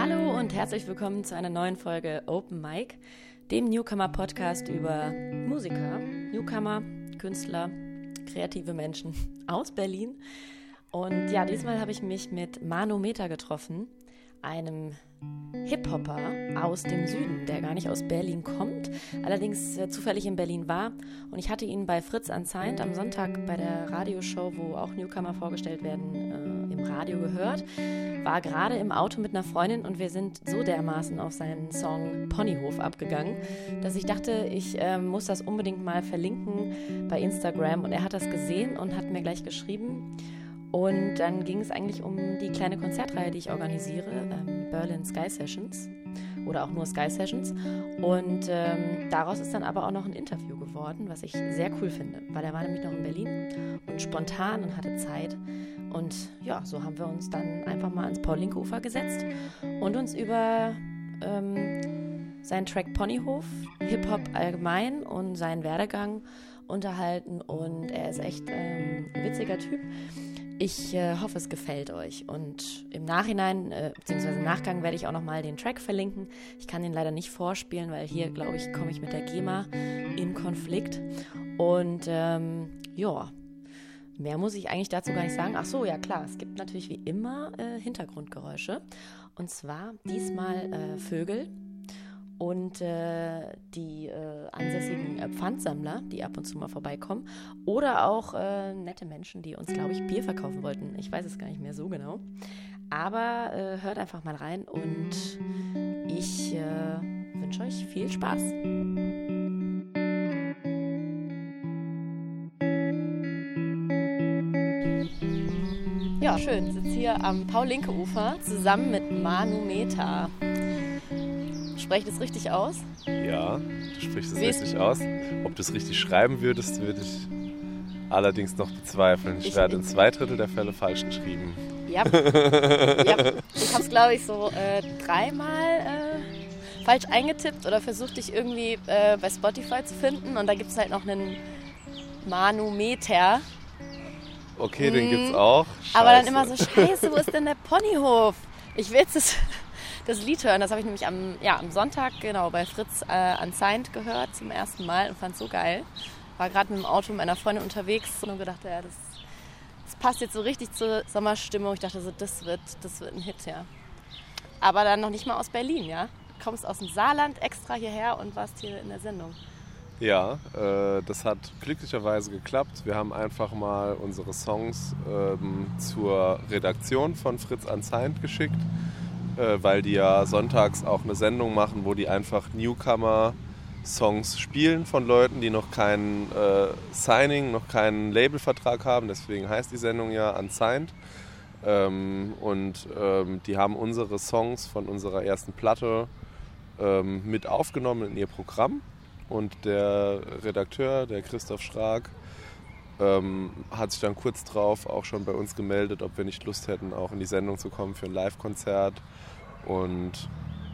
Hallo und herzlich willkommen zu einer neuen Folge Open Mic, dem Newcomer-Podcast über Musiker, Newcomer, Künstler, kreative Menschen aus Berlin. Und ja, diesmal habe ich mich mit Manu Meta getroffen, einem Hip-Hopper aus dem Süden, der gar nicht aus Berlin kommt, allerdings äh, zufällig in Berlin war. Und ich hatte ihn bei Fritz Unsigned am Sonntag bei der Radioshow, wo auch Newcomer vorgestellt werden, äh, im Radio gehört. War gerade im Auto mit einer Freundin und wir sind so dermaßen auf seinen Song Ponyhof abgegangen, dass ich dachte, ich äh, muss das unbedingt mal verlinken bei Instagram. Und er hat das gesehen und hat mir gleich geschrieben. Und dann ging es eigentlich um die kleine Konzertreihe, die ich organisiere, ähm, Berlin Sky Sessions oder auch nur Sky Sessions. Und ähm, daraus ist dann aber auch noch ein Interview geworden, was ich sehr cool finde, weil er war nämlich noch in Berlin und spontan und hatte Zeit. Und ja, so haben wir uns dann einfach mal ans Paul-Linke-Ufer gesetzt und uns über ähm, seinen Track Ponyhof, Hip-Hop allgemein und seinen Werdegang unterhalten. Und er ist echt ähm, ein witziger Typ. Ich äh, hoffe, es gefällt euch. Und im Nachhinein, äh, beziehungsweise im Nachgang, werde ich auch nochmal den Track verlinken. Ich kann den leider nicht vorspielen, weil hier, glaube ich, komme ich mit der GEMA in Konflikt. Und ähm, ja, mehr muss ich eigentlich dazu gar nicht sagen. Ach so, ja klar, es gibt natürlich wie immer äh, Hintergrundgeräusche. Und zwar diesmal äh, Vögel und äh, die äh, ansässigen äh, Pfandsammler, die ab und zu mal vorbeikommen, oder auch äh, nette Menschen, die uns, glaube ich, Bier verkaufen wollten. Ich weiß es gar nicht mehr so genau. Aber äh, hört einfach mal rein und ich äh, wünsche euch viel Spaß. Ja, schön. Ich sitze hier am Paul-Linke-Ufer zusammen mit Manu Meta. Spreche ich das richtig aus? Ja, du sprichst es richtig aus. Ob du es richtig schreiben würdest, würde ich allerdings noch bezweifeln. Ich, ich werde in zwei Drittel der Fälle falsch geschrieben. Ja, ja ich habe es, glaube ich, so äh, dreimal äh, falsch eingetippt oder versucht, dich irgendwie äh, bei Spotify zu finden. Und da gibt es halt noch einen Manometer. Okay, hm. den gibt's auch. Scheiße. Aber dann immer so, scheiße, wo ist denn der Ponyhof? Ich will jetzt das Lied hören. Das habe ich nämlich am, ja, am Sonntag genau bei Fritz äh, Unsigned gehört zum ersten Mal und fand es so geil. War gerade mit dem Auto mit meiner Freundin unterwegs und gedacht, ja, das, das passt jetzt so richtig zur Sommerstimmung. Ich dachte so, das wird, das wird ein Hit, ja. Aber dann noch nicht mal aus Berlin, ja. Du kommst aus dem Saarland extra hierher und warst hier in der Sendung. Ja, äh, das hat glücklicherweise geklappt. Wir haben einfach mal unsere Songs ähm, zur Redaktion von Fritz Unsigned geschickt äh, weil die ja sonntags auch eine Sendung machen, wo die einfach Newcomer-Songs spielen von Leuten, die noch kein äh, Signing, noch keinen Labelvertrag haben. Deswegen heißt die Sendung ja Unsigned. Ähm, und ähm, die haben unsere Songs von unserer ersten Platte ähm, mit aufgenommen in ihr Programm. Und der Redakteur, der Christoph Schrag, ähm, hat sich dann kurz drauf auch schon bei uns gemeldet, ob wir nicht Lust hätten, auch in die Sendung zu kommen für ein Live-Konzert. Und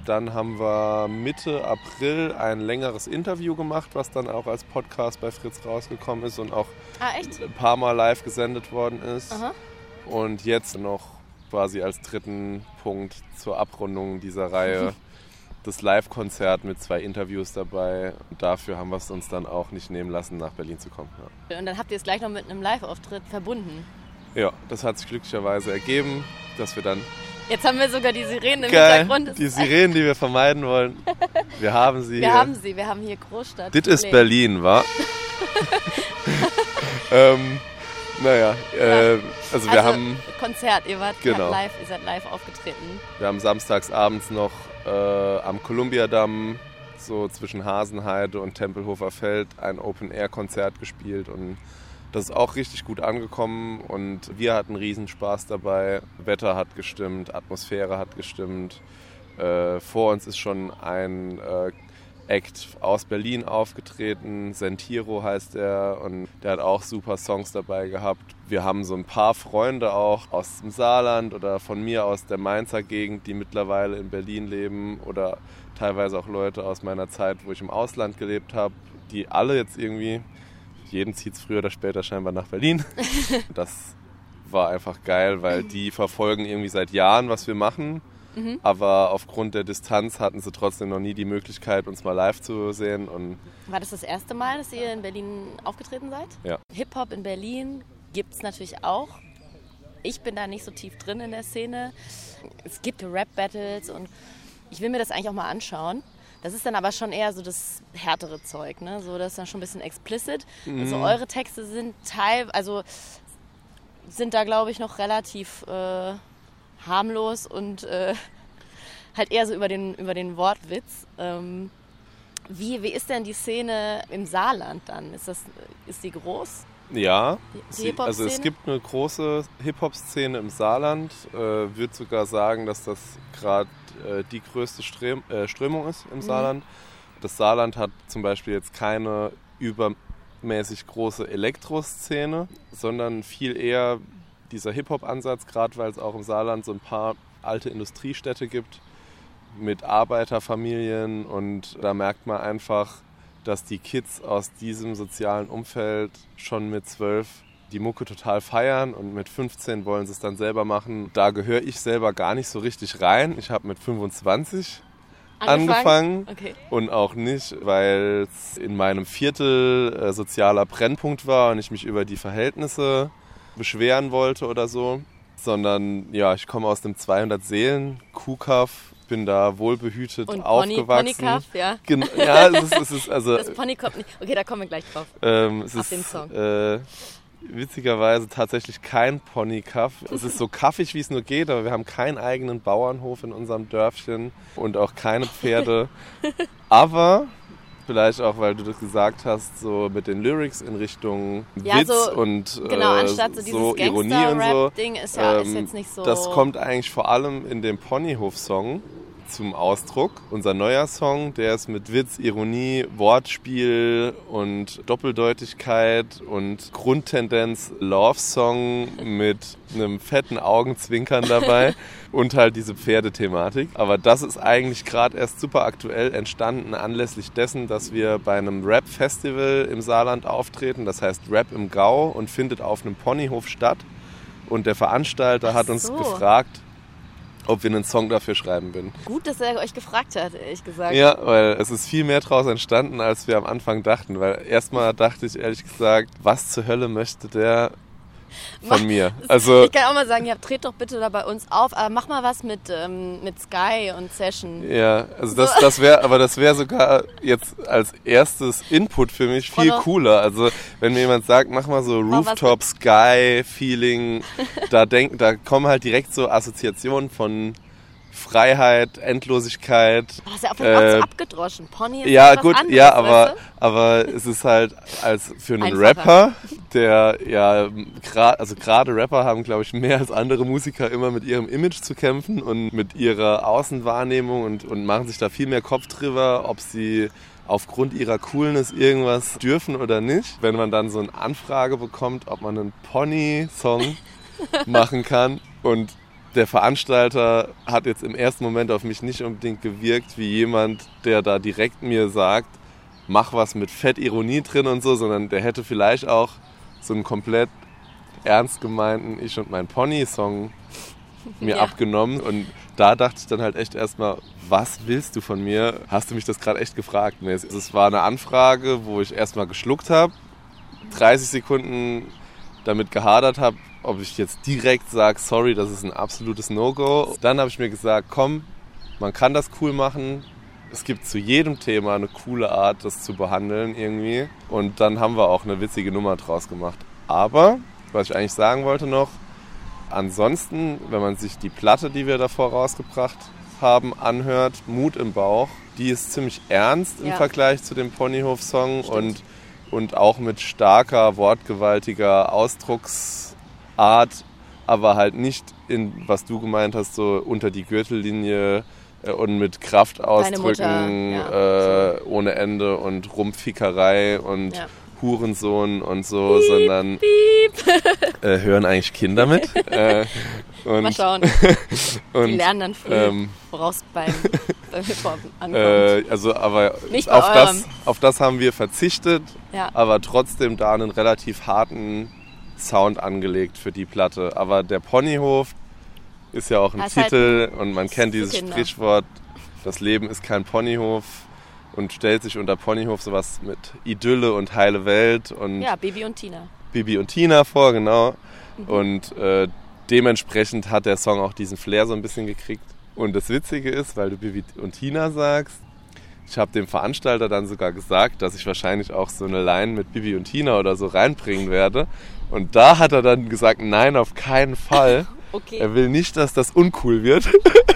dann haben wir Mitte April ein längeres Interview gemacht, was dann auch als Podcast bei Fritz rausgekommen ist und auch ah, ein paar Mal live gesendet worden ist. Aha. Und jetzt noch quasi als dritten Punkt zur Abrundung dieser Reihe das Live-Konzert mit zwei Interviews dabei. Und dafür haben wir es uns dann auch nicht nehmen lassen, nach Berlin zu kommen. Ja. Und dann habt ihr es gleich noch mit einem Live-Auftritt verbunden. Ja, das hat sich glücklicherweise ergeben, dass wir dann Jetzt haben wir sogar die Sirenen im Geil. Hintergrund. Die Sirenen, die wir vermeiden wollen. Wir haben sie Wir hier. haben sie, wir haben hier Großstadt. Das ist Berlin, wa? ähm, naja, äh, also wir also, haben... Konzert, ihr wart genau. live, ihr seid live aufgetreten. Wir haben samstags abends noch äh, am Kolumbiadamm so zwischen Hasenheide und Tempelhofer Feld ein Open-Air-Konzert gespielt und das ist auch richtig gut angekommen und wir hatten Riesenspaß dabei. Wetter hat gestimmt, Atmosphäre hat gestimmt. Äh, vor uns ist schon ein äh, Act aus Berlin aufgetreten. Sentiro heißt er und der hat auch super Songs dabei gehabt. Wir haben so ein paar Freunde auch aus dem Saarland oder von mir aus der Mainzer Gegend, die mittlerweile in Berlin leben oder teilweise auch Leute aus meiner Zeit, wo ich im Ausland gelebt habe, die alle jetzt irgendwie jeden zieht es früher oder später scheinbar nach Berlin. das war einfach geil, weil die verfolgen irgendwie seit Jahren, was wir machen Mhm. Aber aufgrund der Distanz hatten sie trotzdem noch nie die Möglichkeit, uns mal live zu sehen. Und War das das erste Mal, dass ihr in Berlin aufgetreten seid? Ja. Hip-Hop in Berlin gibt es natürlich auch. Ich bin da nicht so tief drin in der Szene. Es gibt Rap-Battles und ich will mir das eigentlich auch mal anschauen. Das ist dann aber schon eher so das härtere Zeug, ne? So, das ist dann schon ein bisschen explicit. Mhm. Also eure Texte sind teil, also sind da glaube ich noch relativ äh, harmlos und äh, halt eher so über den, über den Wortwitz. Ähm, wie, wie ist denn die Szene im Saarland dann? Ist, das, ist die groß? Ja, sie, also es gibt eine große Hip-Hop-Szene im Saarland. Äh, Würde sogar sagen, dass das gerade äh, die größte Ström äh, Strömung ist Mhm. im Saarland. Das Saarland hat zum Beispiel jetzt keine übermäßig große Elektroszene, sondern viel eher dieser Hip-Hop-Ansatz, gerade weil es auch im Saarland so ein paar alte Industriestädte gibt mit Arbeiterfamilien und da merkt man einfach, dass die Kids aus diesem sozialen Umfeld schon mit zwölf die Mucke total feiern und mit 15 wollen sie es dann selber machen. Da gehöre ich selber gar nicht so richtig rein. Ich habe mit 25 angefangen Okay. und auch nicht, weil es in meinem Viertel äh, sozialer Brennpunkt war und ich mich über die Verhältnisse beschweren wollte oder so, sondern ja, ich komme aus dem 200 Seelen Kuhkaff, bin da wohlbehütet Und Pony, aufgewachsen. Ponycuff, ja. Gen ja, es ist, es ist also Das Pony kommt nicht. Okay, da kommen wir gleich drauf. ähm, es Auf ist den Song. Äh, witzigerweise tatsächlich kein Ponykaff. Es ist so kaffig, wie es nur geht, aber wir haben keinen eigenen Bauernhof in unserem Dörfchen und auch keine Pferde. aber vielleicht auch, weil du das gesagt hast, so mit den Lyrics in Richtung Ja, Witz so- und Genau, äh, anstatt so dieses so Ironie und so. Gangster-Rap-Ding ist ja ist Ähm, jetzt nicht so. Das kommt eigentlich vor allem in dem Ponyhof-Song zum Ausdruck. Unser neuer Song, der ist mit Witz, Ironie, Wortspiel und Doppeldeutigkeit und Grundtendenz Love-Song mit einem fetten Augenzwinkern dabei und halt diese Pferdethematik. Aber das ist eigentlich gerade erst super aktuell entstanden anlässlich dessen, dass wir bei einem Rap-Festival im Saarland auftreten. Das heißt Rap im Gau und findet auf einem Ponyhof statt. Und der Veranstalter Ach hat uns so. gefragt, ob wir einen Song dafür schreiben würden. Gut, dass er euch gefragt hat, ehrlich gesagt. Ja, weil es ist viel mehr draus entstanden, als wir am Anfang dachten. Weil erstmal dachte ich ehrlich gesagt, was zur Hölle möchte der von mir? Also Ich kann auch mal sagen, ja, dreht doch bitte da bei uns auf, aber mach mal was mit, ähm, mit Sky und Session. ja, also das, das wäre, aber das wäre sogar jetzt als erstes Input für mich viel Oder? cooler. Also wenn mir jemand sagt, mach mal so Rooftop Sky Feeling, da denk, da kommen halt direkt so Assoziationen von Freiheit, Endlosigkeit, Oh, ist ja auch, Äh, auch so abgedroschen. Pony ist Ja, gut, anderes, ja, aber, weißt aber es ist halt als für einen Einfacher. Rapper, der ja, gra- also gerade Rapper haben, glaube ich, mehr als andere Musiker immer mit ihrem Image zu kämpfen und mit ihrer Außenwahrnehmung und, und machen sich da viel mehr Kopf drüber, ob sie aufgrund ihrer Coolness irgendwas dürfen oder nicht. Wenn man dann so eine Anfrage bekommt, ob man einen Pony-Song machen kann und der Veranstalter hat jetzt im ersten Moment auf mich nicht unbedingt gewirkt wie jemand, der da direkt mir sagt, mach was mit Fettironie drin und so, sondern der hätte vielleicht auch so einen komplett ernst gemeinten Ich und mein Pony-Song mir Ja. abgenommen. Und da dachte ich dann halt echt erstmal, was willst du von mir? Hast du mich das gerade echt gefragt? Es- Es war eine Anfrage, wo ich erstmal geschluckt habe, 30 Sekunden damit gehadert habe, ob ich jetzt direkt sage, sorry, das ist ein absolutes No-Go. Dann habe ich mir gesagt, komm, man kann das cool machen. Es gibt zu jedem Thema eine coole Art, das zu behandeln irgendwie. Und dann haben wir auch eine witzige Nummer draus gemacht. Aber, was ich eigentlich sagen wollte noch, ansonsten, wenn man sich die Platte, die wir davor rausgebracht haben, anhört, Mut im Bauch, die ist ziemlich ernst im Ja. Vergleich zu dem Ponyhof-Song und, und auch mit starker, wortgewaltiger Ausdrucksart, aber halt nicht in, was du gemeint hast, so unter die Gürtellinie äh, und mit Kraft ausdrücken ja, äh, ohne Ende und Rumpfickerei und Ja. Hurensohn und so, sondern äh, hören eigentlich Kinder mit. äh, und, Mal schauen. und, Die lernen dann früh, ähm, woraus beim, beim Hip-Hop ankommt. äh, also aber Nicht auf das, auf das haben wir verzichtet, ja. aber trotzdem da einen relativ harten Sound angelegt für die Platte. Aber der Ponyhof, ist ja auch ein ist Titel halt und man kennt dieses Kinder. Sprichwort, das Leben ist kein Ponyhof und stellt sich unter Ponyhof sowas mit Idylle und heile Welt und Ja, Baby und Tina. Bibi und Tina vor, genau. Mhm. Und äh, dementsprechend hat der Song auch diesen Flair so ein bisschen gekriegt. Und das Witzige ist, weil du Bibi und Tina sagst, ich habe dem Veranstalter dann sogar gesagt, dass ich wahrscheinlich auch so eine Line mit Bibi und Tina oder so reinbringen werde. Und da hat er dann gesagt, nein, auf keinen Fall. Okay. Er will nicht, dass das uncool wird.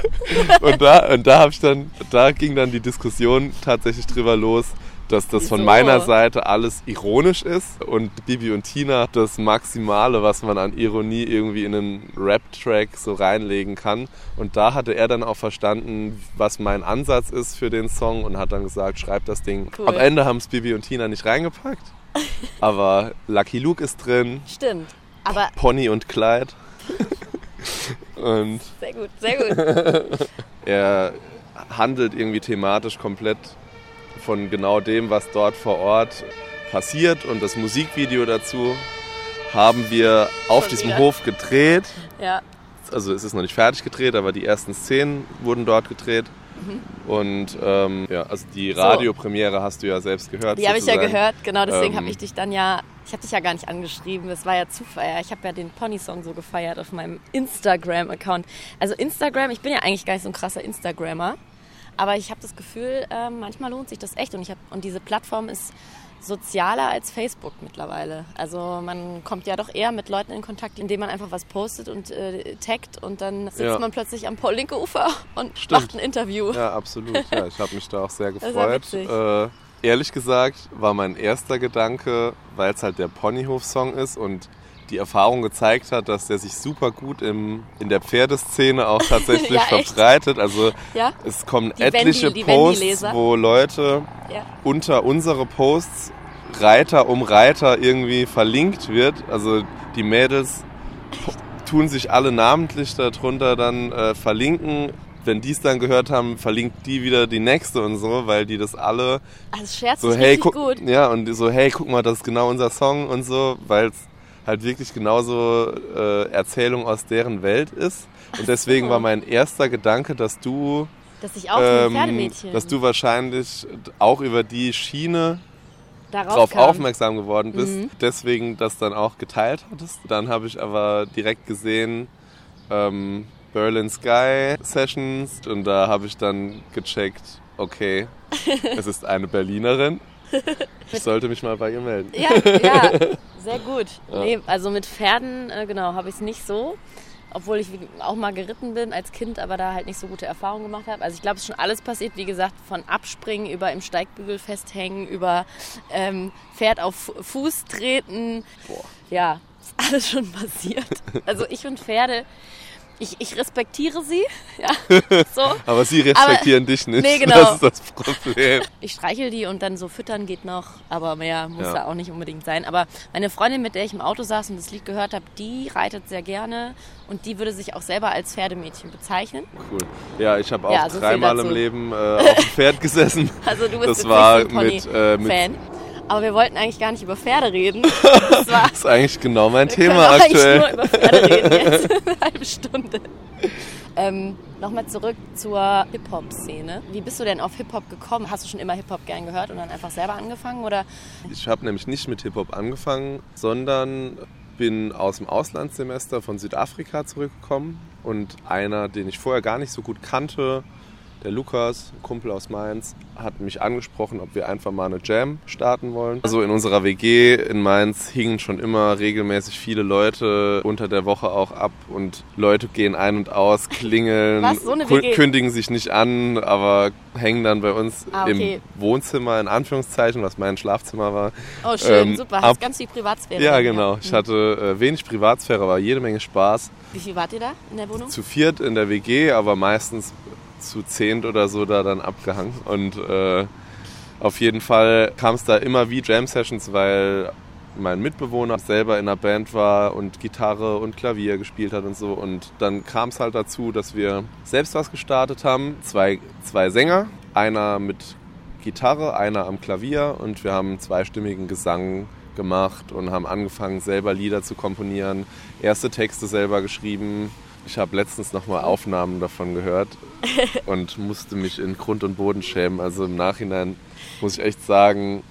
und da, und da habe ich dann, da ging dann die Diskussion tatsächlich drüber los, dass das von Wieso? meiner Seite alles ironisch ist und Bibi und Tina das Maximale, was man an Ironie irgendwie in einen Rap-Track so reinlegen kann. Und da hatte er dann auch verstanden, was mein Ansatz ist für den Song und hat dann gesagt, schreib das Ding. Cool. Am Ende haben es Bibi und Tina nicht reingepackt. Aber Lucky Luke ist drin, Stimmt. Aber Pony und Clyde. und sehr gut, sehr gut. er handelt irgendwie thematisch komplett von genau dem, was dort vor Ort passiert. Und das Musikvideo dazu haben wir auf Schon diesem wieder. Hof gedreht. Ja, Also es ist noch nicht fertig gedreht, aber die ersten Szenen wurden dort gedreht. Und ähm, ja, also die Mhm. Radiopremiere hast du ja selbst gehört. die habe ich ja gehört. Genau, deswegen Ähm. habe ich dich dann ja, ich habe dich ja gar nicht angeschrieben. Das war ja Zufall. Ja, Ich habe ja den Pony-Song so gefeiert auf meinem Instagram-Account. Also Instagram, ich bin ja eigentlich gar nicht so ein krasser Instagrammer. Aber ich habe das Gefühl, ähm, manchmal lohnt sich das echt. Und, ich hab, und diese Plattform ist sozialer als Facebook mittlerweile. Also man kommt ja doch eher mit Leuten in Kontakt, indem man einfach was postet und äh, taggt und dann sitzt Ja. man plötzlich am Paul-Linke-Ufer und Stimmt. macht ein Interview. Ja, absolut. Ja, ich habe mich da auch sehr gefreut. Äh, ehrlich gesagt war mein erster Gedanke, weil es halt der Ponyhof-Song ist und die Erfahrung gezeigt hat, dass der sich super gut im, in der Pferdeszene auch tatsächlich Ja, verbreitet. Also Ja? es kommen Die etliche Wendy- Posts, wo Leute Ja. unter unsere Posts Reiter um Reiter irgendwie verlinkt wird. Also die Mädels tun sich alle namentlich darunter dann äh, verlinken. Wenn die es dann gehört haben, verlinkt die wieder die nächste und so, weil die das alle Also es scherzt so, hey, guck, gut. ja, und so, hey, guck mal, das ist genau unser Song und so, weil es halt wirklich genauso äh, Erzählung aus deren Welt ist. Und deswegen so. war mein erster Gedanke, dass du Dass ich auch ein ähm, Pferdemädchen dass du wahrscheinlich auch über die Schiene darauf aufmerksam geworden bist, Mhm. deswegen das dann auch geteilt hattest. Dann habe ich aber direkt gesehen, ähm, Berlin Sky Sessions und da habe ich dann gecheckt, okay, es ist eine Berlinerin. Ich sollte mich mal bei ihr melden. Ja, ja, sehr gut. Ja. Nee, also mit Pferden, äh, genau, habe ich es nicht so. Obwohl ich auch mal geritten bin als Kind, aber da halt nicht so gute Erfahrungen gemacht habe. Also ich glaube, es ist schon alles passiert, wie gesagt, von Abspringen über im Steigbügel festhängen, über ähm, Pferd auf Fu- Fuß treten. Boah. Ja, ist alles schon passiert. Also ich und Pferde, ich, ich respektiere sie. Ja, so. Aber sie respektieren dich nicht. Nee, genau. Das ist das Problem. Ich streichel die und dann so füttern geht noch, aber mehr muss Ja. da auch nicht unbedingt sein. Aber meine Freundin, mit der ich im Auto saß und das Lied gehört habe, die reitet sehr gerne und die würde sich auch selber als Pferdemädchen bezeichnen. Cool. Ja, ich habe auch Ja, so dreimal im Leben äh, auf dem Pferd gesessen. Also du bist Das war mit, äh, mit Pony-Fan. Aber wir wollten eigentlich gar nicht über Pferde reden. Das war, Das ist eigentlich genau mein Thema können eigentlich aktuell. nur über Pferde reden jetzt. Eine halbe Stunde. Ähm, Nochmal zurück zur Hip-Hop-Szene. Wie bist du denn auf Hip-Hop gekommen? Hast du schon immer Hip-Hop gern gehört und dann einfach selber angefangen? Oder Ich habe nämlich nicht mit Hip-Hop angefangen, sondern bin aus dem Auslandssemester von Südafrika zurückgekommen und einer, den ich vorher gar nicht so gut kannte, der Lukas, Kumpel aus Mainz, hat mich angesprochen, ob wir einfach mal eine Jam starten wollen. Also in unserer WG in Mainz hingen schon immer regelmäßig viele Leute unter der Woche auch ab und Leute gehen ein und aus, klingeln, Was, so kündigen sich nicht an, aber hängen dann bei uns Ah, okay. im Wohnzimmer in Anführungszeichen, was mein Schlafzimmer war. Oh, schön, Ähm, super. ab- Hast ganz viel Privatsphäre. Ja, genau. Ich Mhm. hatte äh, wenig Privatsphäre, aber jede Menge Spaß. Wie viel wart ihr da in der Wohnung? Zu viert in der WG, aber meistens zu zehnt oder so da dann abgehangen. Und äh, auf jeden Fall kam es da immer wie Jam-Sessions, weil mein Mitbewohner selber in einer Band war und Gitarre und Klavier gespielt hat und so. Und dann kam es halt dazu, dass wir selbst was gestartet haben. Zwei, zwei Sänger, einer mit Gitarre, einer am Klavier und wir haben zweistimmigen Gesang gemacht und haben angefangen, selber Lieder zu komponieren, erste Texte selber geschrieben Ich habe letztens nochmal Aufnahmen davon gehört und musste mich in Grund und Boden schämen. Also im Nachhinein muss ich echt sagen,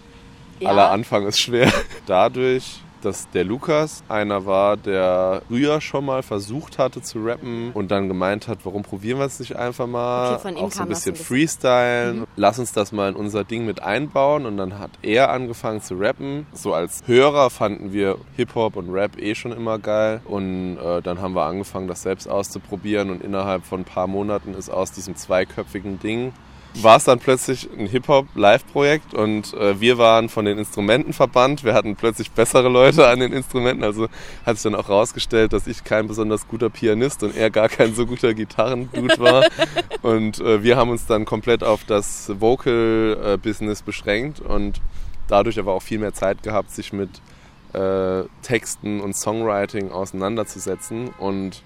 ja. aller Anfang ist schwer. Dadurch dass der Lukas einer war, der früher schon mal versucht hatte zu rappen und dann gemeint hat, warum probieren wir es nicht einfach mal? Okay, auch so ein bisschen freestylen. Mhm. Lass uns das mal in unser Ding mit einbauen. Und dann hat er angefangen zu rappen. So als Hörer fanden wir Hip-Hop und Rap eh schon immer geil. Und äh, dann haben wir angefangen, das selbst auszuprobieren. Und innerhalb von ein paar Monaten ist aus diesem zweiköpfigen Ding war es dann plötzlich ein Hip-Hop-Live-Projekt und äh, wir waren von den Instrumenten verbannt. Wir hatten plötzlich bessere Leute an den Instrumenten. Also hat sich dann auch rausgestellt, dass ich kein besonders guter Pianist und er gar kein so guter Gitarrendude war. und äh, wir haben uns dann komplett auf das Vocal-Business beschränkt und dadurch aber auch viel mehr Zeit gehabt, sich mit äh, Texten und Songwriting auseinanderzusetzen. Und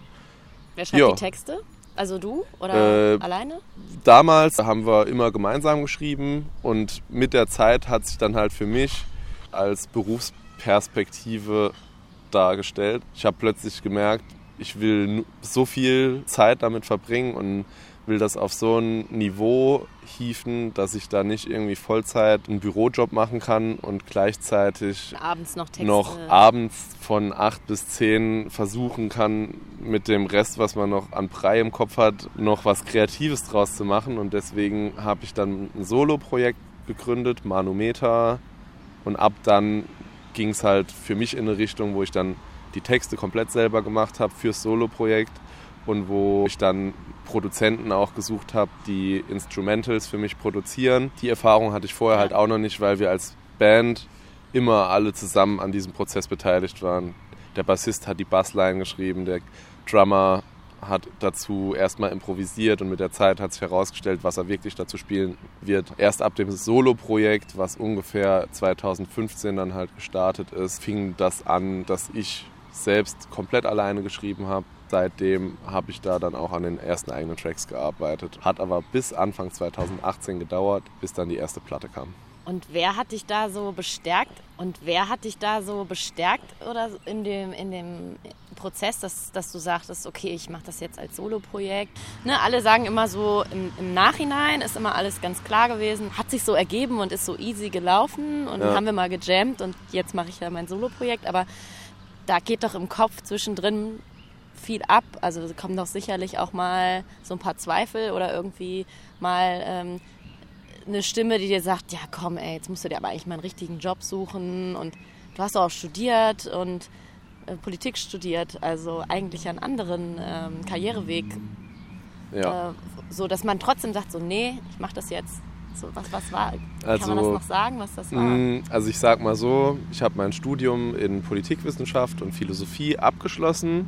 Wer schreibt jo. die Texte? Also du oder äh, alleine? Damals haben wir immer gemeinsam geschrieben und mit der Zeit hat sich dann halt für mich als Berufsperspektive dargestellt. Ich habe plötzlich gemerkt, ich will so viel Zeit damit verbringen und will das auf so ein Niveau hieven, dass ich da nicht irgendwie Vollzeit einen Bürojob machen kann und gleichzeitig abends noch, Texte. noch abends von acht bis zehn versuchen kann, mit dem Rest, was man noch an Brei im Kopf hat, noch was Kreatives draus zu machen. Und deswegen habe ich dann ein Solo-Projekt gegründet, Manometer. Und ab dann ging es halt für mich in eine Richtung, wo ich dann die Texte komplett selber gemacht habe fürs Solo-Projekt und wo ich dann Produzenten auch gesucht habe, die Instrumentals für mich produzieren. Die Erfahrung hatte ich vorher halt auch noch nicht, weil wir als Band immer alle zusammen an diesem Prozess beteiligt waren. Der Bassist hat die Bassline geschrieben, der Drummer hat dazu erstmal improvisiert und mit der Zeit hat sich herausgestellt, was er wirklich dazu spielen wird. Erst ab dem Solo-Projekt, was ungefähr 2015 dann halt gestartet ist, fing das an, dass ich selbst komplett alleine geschrieben habe seitdem habe ich da dann auch an den ersten eigenen Tracks gearbeitet. Hat aber bis Anfang 2018 gedauert, bis dann die erste Platte kam. Und wer hat dich da so bestärkt? Und wer hat dich da so bestärkt oder in dem, in dem Prozess, dass, dass du sagtest, okay, ich mache das jetzt als Solo-Projekt? Ne, alle sagen immer so, im, im, Nachhinein ist immer alles ganz klar gewesen, hat sich so ergeben und ist so easy gelaufen und ja. haben wir mal gejammt und jetzt mache ich ja mein Solo-Projekt. Aber da geht doch im Kopf zwischendrin viel ab. Also kommen doch sicherlich auch mal so ein paar Zweifel oder irgendwie mal ähm, eine Stimme, die dir sagt, ja komm ey, jetzt musst du dir aber eigentlich mal einen richtigen Job suchen und du hast auch studiert und äh, Politik studiert, also eigentlich einen anderen ähm, Karriereweg. Ja. Äh, so, dass man trotzdem sagt, so nee, ich mache das jetzt. So, was, was war? Also, Kann man das noch sagen, was das war? Mm, also ich sag mal so, ich habe mein Studium in Politikwissenschaft und Philosophie abgeschlossen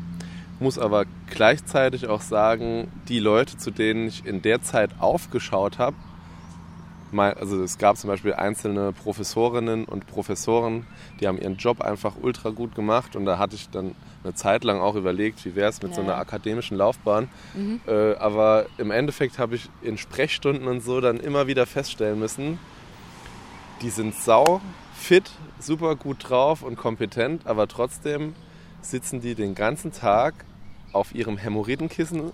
muss aber gleichzeitig auch sagen, die Leute, zu denen ich in der Zeit aufgeschaut habe, also es gab zum Beispiel einzelne Professorinnen und Professoren, die haben ihren Job einfach ultra gut gemacht und da hatte ich dann eine Zeit lang auch überlegt, wie wäre es mit ja. so einer akademischen Laufbahn. Mhm. Äh, aber im Endeffekt habe ich in Sprechstunden und so dann immer wieder feststellen müssen, die sind sau fit, super gut drauf und kompetent, aber trotzdem sitzen die den ganzen Tag auf ihrem Hämorrhoidenkissen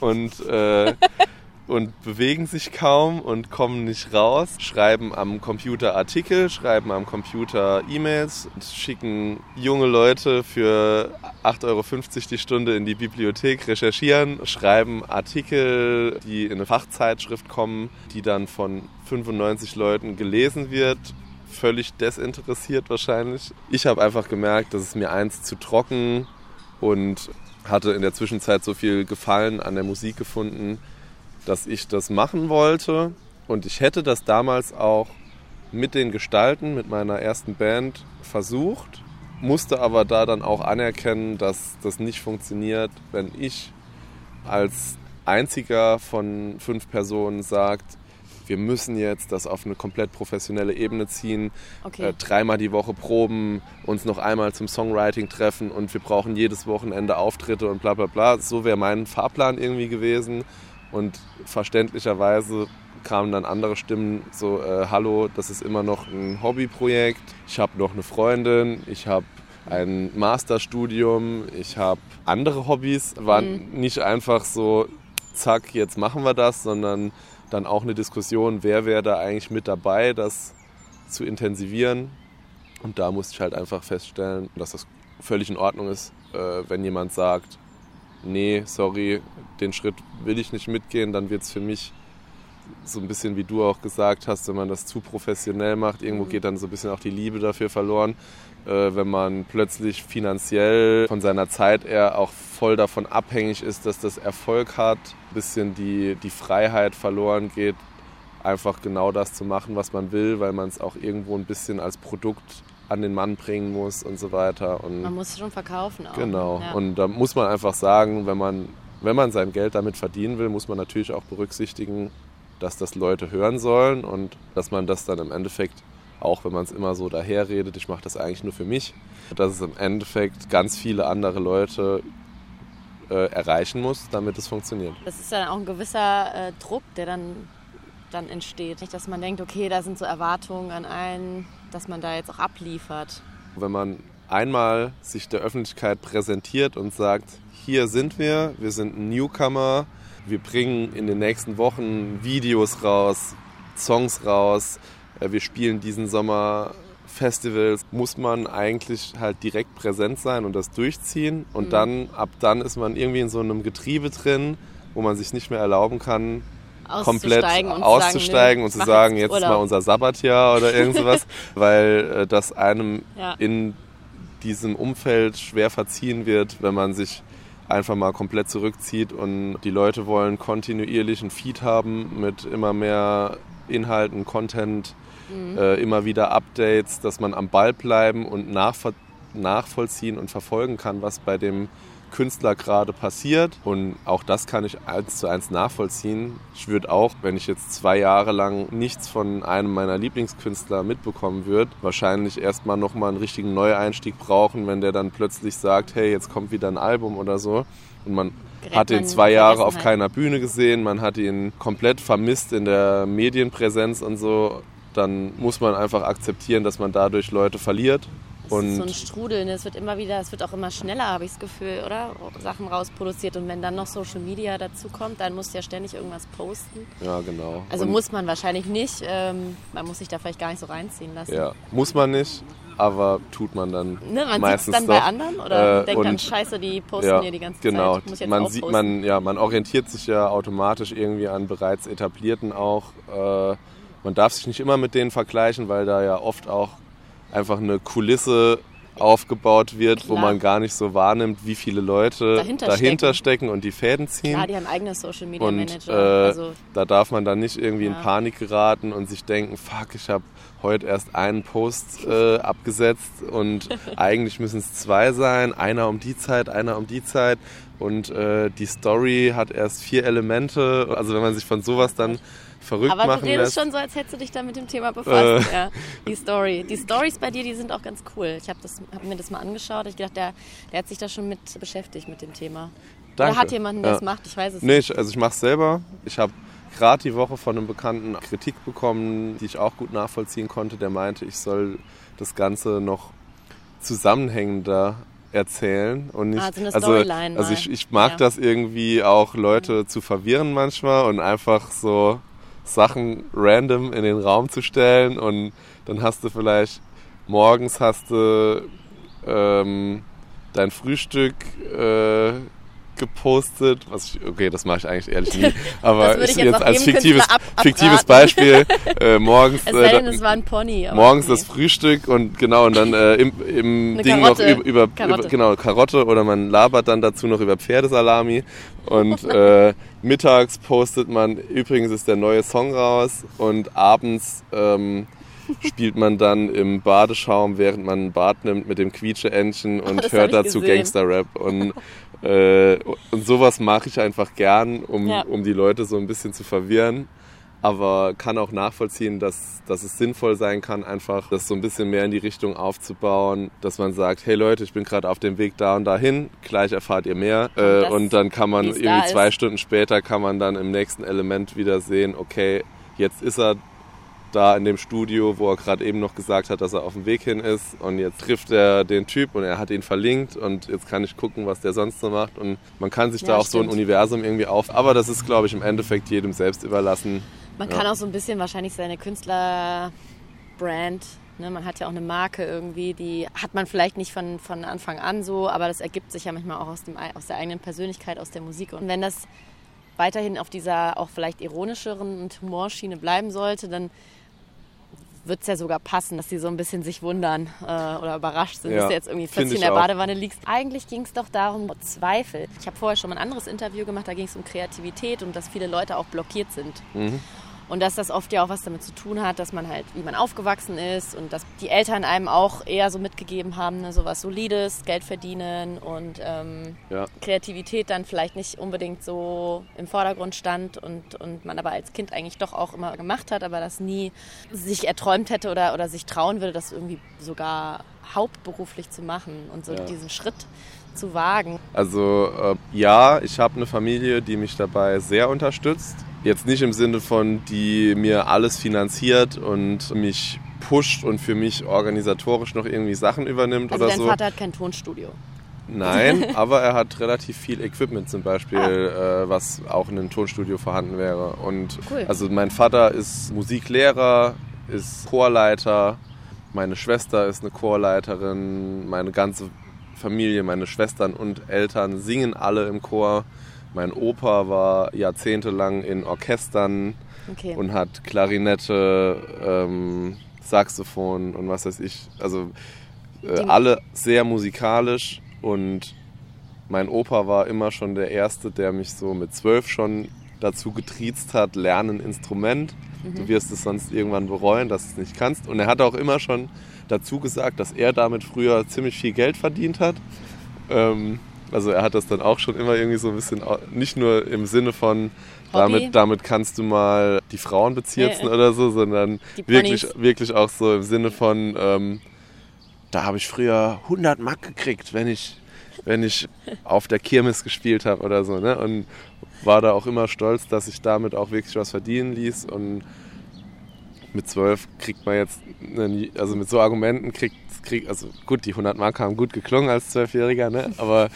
und, äh, und bewegen sich kaum und kommen nicht raus, schreiben am Computer Artikel, schreiben am Computer E-Mails, schicken junge Leute für 8,50 Euro die Stunde in die Bibliothek, recherchieren, schreiben Artikel, die in eine Fachzeitschrift kommen, die dann von 95 Leuten gelesen wird völlig desinteressiert wahrscheinlich. Ich habe einfach gemerkt, dass es mir eins zu trocken und hatte in der Zwischenzeit so viel Gefallen an der Musik gefunden, dass ich das machen wollte. Und ich hätte das damals auch mit den Gestalten, mit meiner ersten Band versucht, musste aber da dann auch anerkennen, dass das nicht funktioniert, wenn ich als einziger von fünf Personen sagt, wir müssen jetzt das auf eine komplett professionelle Ebene ziehen, okay. äh, dreimal die Woche proben, uns noch einmal zum Songwriting treffen und wir brauchen jedes Wochenende Auftritte und bla bla bla. So wäre mein Fahrplan irgendwie gewesen. Und verständlicherweise kamen dann andere Stimmen, so, äh, hallo, das ist immer noch ein Hobbyprojekt, ich habe noch eine Freundin, ich habe ein Masterstudium, ich habe andere Hobbys. War mhm. nicht einfach so, zack, jetzt machen wir das, sondern dann auch eine Diskussion, wer wäre da eigentlich mit dabei, das zu intensivieren. Und da musste ich halt einfach feststellen, dass das völlig in Ordnung ist, äh, wenn jemand sagt, nee, sorry, den Schritt will ich nicht mitgehen, dann wird es für mich so ein bisschen wie du auch gesagt hast, wenn man das zu professionell macht, irgendwo mhm. geht dann so ein bisschen auch die Liebe dafür verloren. Äh, wenn man plötzlich finanziell von seiner Zeit eher auch voll davon abhängig ist, dass das Erfolg hat, ein bisschen die, die Freiheit verloren geht, einfach genau das zu machen, was man will, weil man es auch irgendwo ein bisschen als Produkt an den Mann bringen muss und so weiter. Und man muss es schon verkaufen auch. Genau. Ja. Und da muss man einfach sagen, wenn man, wenn man sein Geld damit verdienen will, muss man natürlich auch berücksichtigen, dass das Leute hören sollen und dass man das dann im Endeffekt, auch wenn man es immer so daherredet, ich mache das eigentlich nur für mich, dass es im Endeffekt ganz viele andere Leute äh, erreichen muss, damit es funktioniert. Das ist dann auch ein gewisser äh, Druck, der dann, dann entsteht. Nicht, dass man denkt, okay, da sind so Erwartungen an einen, dass man da jetzt auch abliefert. Wenn man einmal sich der Öffentlichkeit präsentiert und sagt, hier sind wir, wir sind ein Newcomer, wir bringen in den nächsten Wochen Videos raus, Songs raus, äh, wir spielen diesen Sommer Festivals, muss man eigentlich halt direkt präsent sein und das durchziehen. Und mhm. dann, ab dann ist man irgendwie in so einem Getriebe drin, wo man sich nicht mehr erlauben kann, komplett auszusteigen und, und zu sagen, jetzt, jetzt ist mal unser Sabbatjahr oder irgendwas, weil äh, das einem ja. in diesem Umfeld schwer verziehen wird, wenn man sich einfach mal komplett zurückzieht und die Leute wollen kontinuierlich einen Feed haben mit immer mehr Inhalten, Content, mhm. äh, immer wieder Updates, dass man am Ball bleiben und nachvollziehen und verfolgen kann, was bei dem Künstler gerade passiert. Und auch das kann ich eins zu eins nachvollziehen. Ich würde auch, wenn ich jetzt zwei Jahre lang nichts von einem meiner Lieblingskünstler mitbekommen würde, wahrscheinlich erstmal nochmal einen richtigen Neueinstieg brauchen, wenn der dann plötzlich sagt, hey, jetzt kommt wieder ein Album oder so. Und man Gerät hat ihn zwei Jahre auf keiner Bühne gesehen, man hat ihn komplett vermisst in der Medienpräsenz und so. Dann muss man einfach akzeptieren, dass man dadurch Leute verliert. Und ist so ein Strudel. Es wird immer wieder, es wird auch immer schneller, habe ich das Gefühl, oder? Sachen rausproduziert. Und wenn dann noch Social Media dazu kommt, dann musst du ja ständig irgendwas posten. Ja, genau. Also und muss man wahrscheinlich nicht. Ähm, man muss sich da vielleicht gar nicht so reinziehen lassen. Ja, muss man nicht. Aber tut man dann ne, man meistens dann doch. bei anderen oder äh, denkt dann Scheiße, die posten ja, hier die ganze genau. Zeit. Genau, man sieht, man ja, man orientiert sich ja automatisch irgendwie an bereits etablierten auch. Äh, man darf sich nicht immer mit denen vergleichen, weil da ja oft auch einfach eine Kulisse aufgebaut wird, Klar. wo man gar nicht so wahrnimmt, wie viele Leute dahinter, dahinter stecken. stecken. und die Fäden ziehen. Klar, die haben eigene Social Media und, Manager. Äh, also, da darf man dann nicht irgendwie ja. in Panik geraten und sich denken, fuck, ich habe heute erst einen Post äh, abgesetzt und eigentlich müssen es zwei sein, einer um die Zeit, einer um die Zeit und äh, die Story hat erst vier Elemente. Also wenn man sich von sowas dann verrückt Aber machen du redest schon so, als hättest du dich da mit dem Thema befasst. Äh. Ja, die Story. Die Stories bei dir, die sind auch ganz cool. Ich habe hab mir das mal angeschaut. Ich dachte, der, der hat sich da schon mit beschäftigt mit dem Thema. Danke. Oder hat jemanden, der ja. das macht? Ich weiß es nee, nicht. Nee, also ich mache es selber. Ich habe gerade die Woche von einem Bekannten Kritik bekommen, die ich auch gut nachvollziehen konnte. Der meinte, ich soll das Ganze noch zusammenhängender erzählen und nicht ah, also, also, also ich, ich mag ja. das irgendwie auch Leute zu verwirren manchmal und einfach so Sachen random in den Raum zu stellen und dann hast du vielleicht morgens hast du ähm, dein Frühstück äh, gepostet. Was ich, okay, das mache ich eigentlich ehrlich nie. Aber ich, jetzt, jetzt als fiktives, fiktives Beispiel äh, morgens. Es sei denn, äh, es war ein Pony. Morgens nee. das Frühstück und genau und dann äh, im, im Ding Karotte. noch über, über, über, genau Karotte oder man labert dann dazu noch über Pferdesalami und äh, mittags postet man. Übrigens ist der neue Song raus und abends ähm, spielt man dann im Badeschaum, während man ein Bad nimmt mit dem Quietscheentchen und oh, hört dazu Gangster-Rap. Und, äh, und sowas mache ich einfach gern, um, ja. um die Leute so ein bisschen zu verwirren. Aber kann auch nachvollziehen, dass, dass es sinnvoll sein kann, einfach das so ein bisschen mehr in die Richtung aufzubauen, dass man sagt, hey Leute, ich bin gerade auf dem Weg da und dahin, gleich erfahrt ihr mehr. Äh, und dann kann man irgendwie zwei Stunden später kann man dann im nächsten Element wieder sehen, okay, jetzt ist er da in dem Studio, wo er gerade eben noch gesagt hat, dass er auf dem Weg hin ist. Und jetzt trifft er den Typ und er hat ihn verlinkt und jetzt kann ich gucken, was der sonst so macht. Und man kann sich ja, da auch stimmt. so ein Universum irgendwie auf. Aber das ist, glaube ich, im Endeffekt jedem selbst überlassen. Man ja. kann auch so ein bisschen wahrscheinlich seine Künstlerbrand Ne, man hat ja auch eine Marke irgendwie, die hat man vielleicht nicht von, von Anfang an so, aber das ergibt sich ja manchmal auch aus, dem, aus der eigenen Persönlichkeit, aus der Musik. Und wenn das weiterhin auf dieser auch vielleicht ironischeren und Humorschiene bleiben sollte, dann wird es ja sogar passen, dass sie so ein bisschen sich wundern äh, oder überrascht sind, ja, dass du jetzt irgendwie plötzlich in der Badewanne liegst. Eigentlich ging es doch darum, Zweifel. Ich habe vorher schon mal ein anderes Interview gemacht, da ging es um Kreativität und dass viele Leute auch blockiert sind. Mhm. Und dass das oft ja auch was damit zu tun hat, dass man halt, wie man aufgewachsen ist und dass die Eltern einem auch eher so mitgegeben haben, ne, so was Solides, Geld verdienen und ähm, ja. Kreativität dann vielleicht nicht unbedingt so im Vordergrund stand und, und man aber als Kind eigentlich doch auch immer gemacht hat, aber das nie sich erträumt hätte oder, oder sich trauen würde, das irgendwie sogar hauptberuflich zu machen und so ja. diesen Schritt zu wagen. Also äh, ja, ich habe eine Familie, die mich dabei sehr unterstützt Jetzt nicht im Sinne von, die mir alles finanziert und mich pusht und für mich organisatorisch noch irgendwie Sachen übernimmt also oder dein so. Dein Vater hat kein Tonstudio. Nein, aber er hat relativ viel Equipment zum Beispiel, ah. äh, was auch in einem Tonstudio vorhanden wäre. Und cool. also mein Vater ist Musiklehrer, ist Chorleiter, meine Schwester ist eine Chorleiterin, meine ganze Familie, meine Schwestern und Eltern singen alle im Chor. Mein Opa war jahrzehntelang in Orchestern okay. und hat Klarinette, ähm, Saxophon und was weiß ich. Also äh, alle sehr musikalisch und mein Opa war immer schon der Erste, der mich so mit zwölf schon dazu getriezt hat, lernen Instrument. Mhm. Du wirst es sonst irgendwann bereuen, dass du es nicht kannst. Und er hat auch immer schon dazu gesagt, dass er damit früher ziemlich viel Geld verdient hat. Ähm, also er hat das dann auch schon immer irgendwie so ein bisschen, nicht nur im Sinne von, damit, damit kannst du mal die Frauen bezirzen nee, oder so, sondern wirklich, wirklich auch so im Sinne von, ähm, da habe ich früher 100 Mark gekriegt, wenn ich, wenn ich auf der Kirmes gespielt habe oder so. Ne? Und war da auch immer stolz, dass ich damit auch wirklich was verdienen ließ. Und mit zwölf kriegt man jetzt, also mit so Argumenten kriegt krieg, also gut, die 100 Mark haben gut geklungen als Zwölfjähriger, ne? aber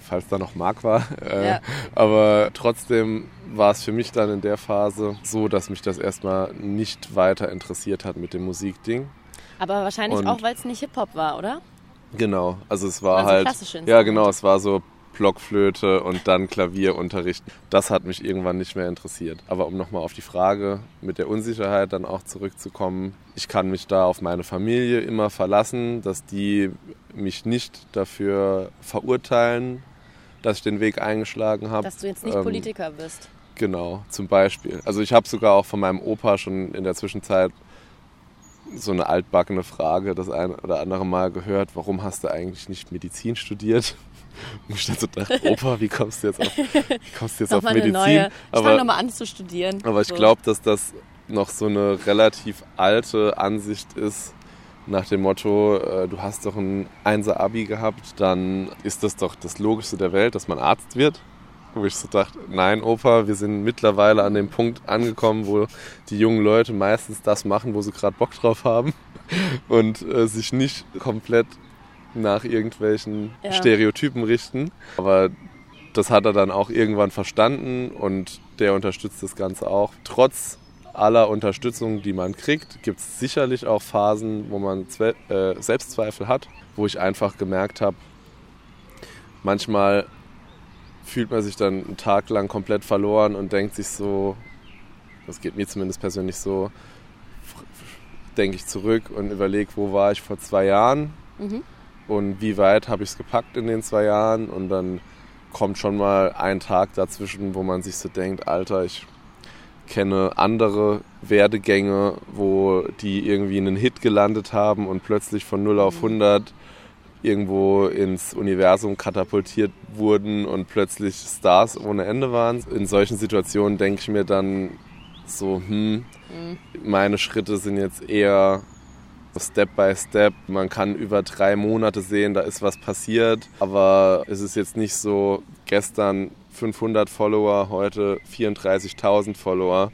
falls da noch Mark war. Äh, ja. Aber trotzdem war es für mich dann in der Phase so, dass mich das erstmal nicht weiter interessiert hat mit dem Musikding. Aber wahrscheinlich Und auch, weil es nicht Hip-Hop war, oder? Genau, also es war halt. Ja, genau, es war so Blockflöte und dann Klavierunterricht. Das hat mich irgendwann nicht mehr interessiert. Aber um nochmal auf die Frage mit der Unsicherheit dann auch zurückzukommen, ich kann mich da auf meine Familie immer verlassen, dass die mich nicht dafür verurteilen, dass ich den Weg eingeschlagen habe. Dass du jetzt nicht ähm, Politiker bist. Genau, zum Beispiel. Also ich habe sogar auch von meinem Opa schon in der Zwischenzeit so eine altbackene Frage das ein oder andere Mal gehört, warum hast du eigentlich nicht Medizin studiert? Und ich dann so dachte, Opa, wie kommst du jetzt auf, wie kommst du jetzt auf Medizin? Neue. Ich fange nochmal an zu studieren. Aber ich so. glaube, dass das noch so eine relativ alte Ansicht ist, nach dem Motto, äh, du hast doch ein Einser-Abi gehabt, dann ist das doch das Logischste der Welt, dass man Arzt wird. Wo ich so dachte, nein, Opa, wir sind mittlerweile an dem Punkt angekommen, wo die jungen Leute meistens das machen, wo sie gerade Bock drauf haben und äh, sich nicht komplett nach irgendwelchen ja. Stereotypen richten. Aber das hat er dann auch irgendwann verstanden und der unterstützt das Ganze auch. Trotz aller Unterstützung, die man kriegt, gibt es sicherlich auch Phasen, wo man Zwe äh, Selbstzweifel hat, wo ich einfach gemerkt habe, manchmal fühlt man sich dann einen Tag lang komplett verloren und denkt sich so, das geht mir zumindest persönlich so, denke ich zurück und überlege, wo war ich vor zwei Jahren mhm und wie weit habe ich es gepackt in den zwei Jahren und dann kommt schon mal ein Tag dazwischen, wo man sich so denkt, Alter, ich kenne andere Werdegänge, wo die irgendwie einen Hit gelandet haben und plötzlich von 0 auf 100 mhm. irgendwo ins Universum katapultiert wurden und plötzlich Stars ohne Ende waren. In solchen Situationen denke ich mir dann so, hm, mhm. meine Schritte sind jetzt eher Step by Step. Man kann über drei Monate sehen, da ist was passiert. Aber es ist jetzt nicht so, gestern 500 Follower, heute 34.000 Follower,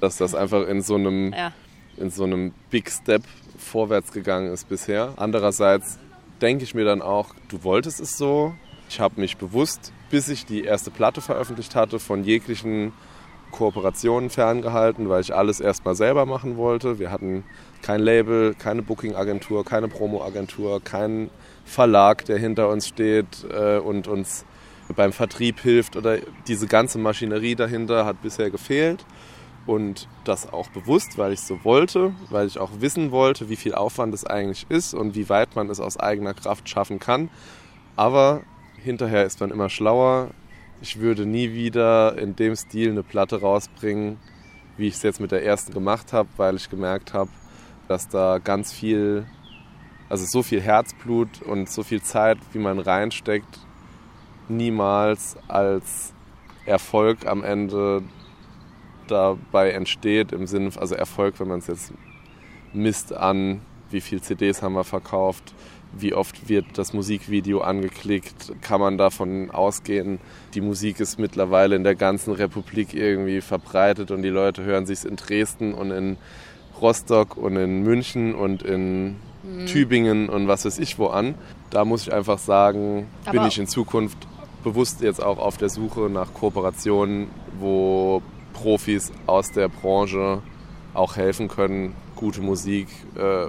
dass das einfach in so einem, ja. in so einem Big Step vorwärts gegangen ist bisher. Andererseits denke ich mir dann auch, du wolltest es so. Ich habe mich bewusst, bis ich die erste Platte veröffentlicht hatte, von jeglichen Kooperationen ferngehalten, weil ich alles erstmal selber machen wollte. Wir hatten kein Label, keine Booking-Agentur, keine Promo-Agentur, keinen Verlag, der hinter uns steht äh, und uns beim Vertrieb hilft oder diese ganze Maschinerie dahinter hat bisher gefehlt und das auch bewusst, weil ich so wollte, weil ich auch wissen wollte, wie viel Aufwand es eigentlich ist und wie weit man es aus eigener Kraft schaffen kann. Aber hinterher ist man immer schlauer. Ich würde nie wieder in dem Stil eine Platte rausbringen, wie ich es jetzt mit der ersten gemacht habe, weil ich gemerkt habe, dass da ganz viel, also so viel Herzblut und so viel Zeit, wie man reinsteckt, niemals als Erfolg am Ende dabei entsteht, im Sinne, also Erfolg, wenn man es jetzt misst an, wie viele CDs haben wir verkauft, wie oft wird das Musikvideo angeklickt, kann man davon ausgehen, die Musik ist mittlerweile in der ganzen Republik irgendwie verbreitet und die Leute hören sich in Dresden und in Rostock und in München und in mhm. Tübingen und was weiß ich wo an. Da muss ich einfach sagen, Aber bin ich in Zukunft bewusst jetzt auch auf der Suche nach Kooperationen, wo Profis aus der Branche auch helfen können, gute Musik äh,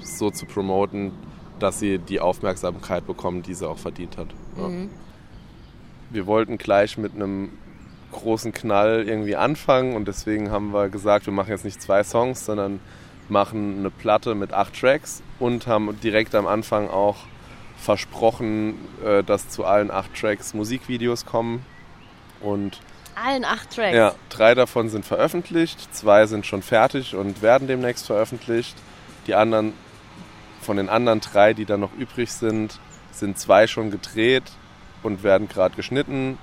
so zu promoten, dass sie die Aufmerksamkeit bekommen, die sie auch verdient hat. Ja. Mhm. Wir wollten gleich mit einem großen Knall irgendwie anfangen und deswegen haben wir gesagt, wir machen jetzt nicht zwei Songs, sondern machen eine Platte mit acht Tracks und haben direkt am Anfang auch versprochen, äh, dass zu allen acht Tracks Musikvideos kommen. Und allen acht Tracks? Ja, drei davon sind veröffentlicht, zwei sind schon fertig und werden demnächst veröffentlicht. Die anderen, von den anderen drei, die dann noch übrig sind, sind zwei schon gedreht und werden gerade geschnitten.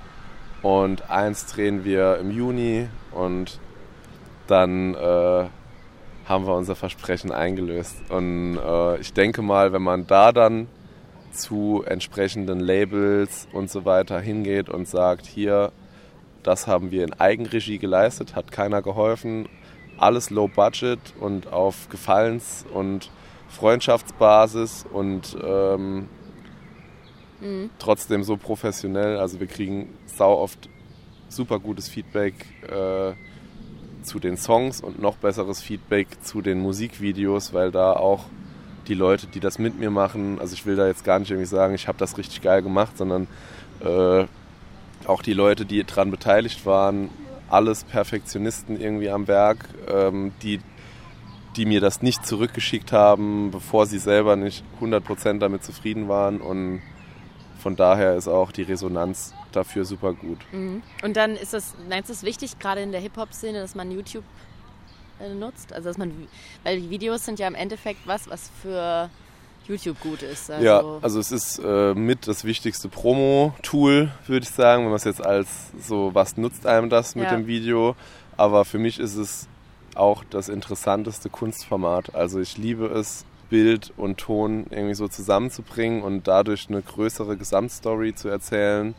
Und eins drehen wir im Juni und dann äh, haben wir unser Versprechen eingelöst. Und äh, ich denke mal, wenn man da dann zu entsprechenden Labels und so weiter hingeht und sagt, hier, das haben wir in Eigenregie geleistet, hat keiner geholfen, alles low budget und auf Gefallens- und Freundschaftsbasis und ähm, trotzdem so professionell. Also wir kriegen sau oft super gutes Feedback äh, zu den Songs und noch besseres Feedback zu den Musikvideos, weil da auch die Leute, die das mit mir machen, also ich will da jetzt gar nicht irgendwie sagen, ich habe das richtig geil gemacht, sondern äh, auch die Leute, die daran beteiligt waren, alles Perfektionisten irgendwie am Werk, ähm, die, die mir das nicht zurückgeschickt haben, bevor sie selber nicht 100% damit zufrieden waren und von daher ist auch die Resonanz dafür super gut. Mhm. Und dann ist das, meinst du es wichtig, gerade in der Hip-Hop-Szene, dass man YouTube äh, nutzt? Also dass man, weil die Videos sind ja im Endeffekt was, was für YouTube gut ist. Also ja, also es ist äh, mit das wichtigste Promo-Tool, würde ich sagen, wenn man es jetzt als so, was nutzt einem das mit ja. dem Video. Aber für mich ist es auch das interessanteste Kunstformat. Also ich liebe es, Bild und Ton irgendwie so zusammenzubringen und dadurch eine größere Gesamtstory zu erzählen.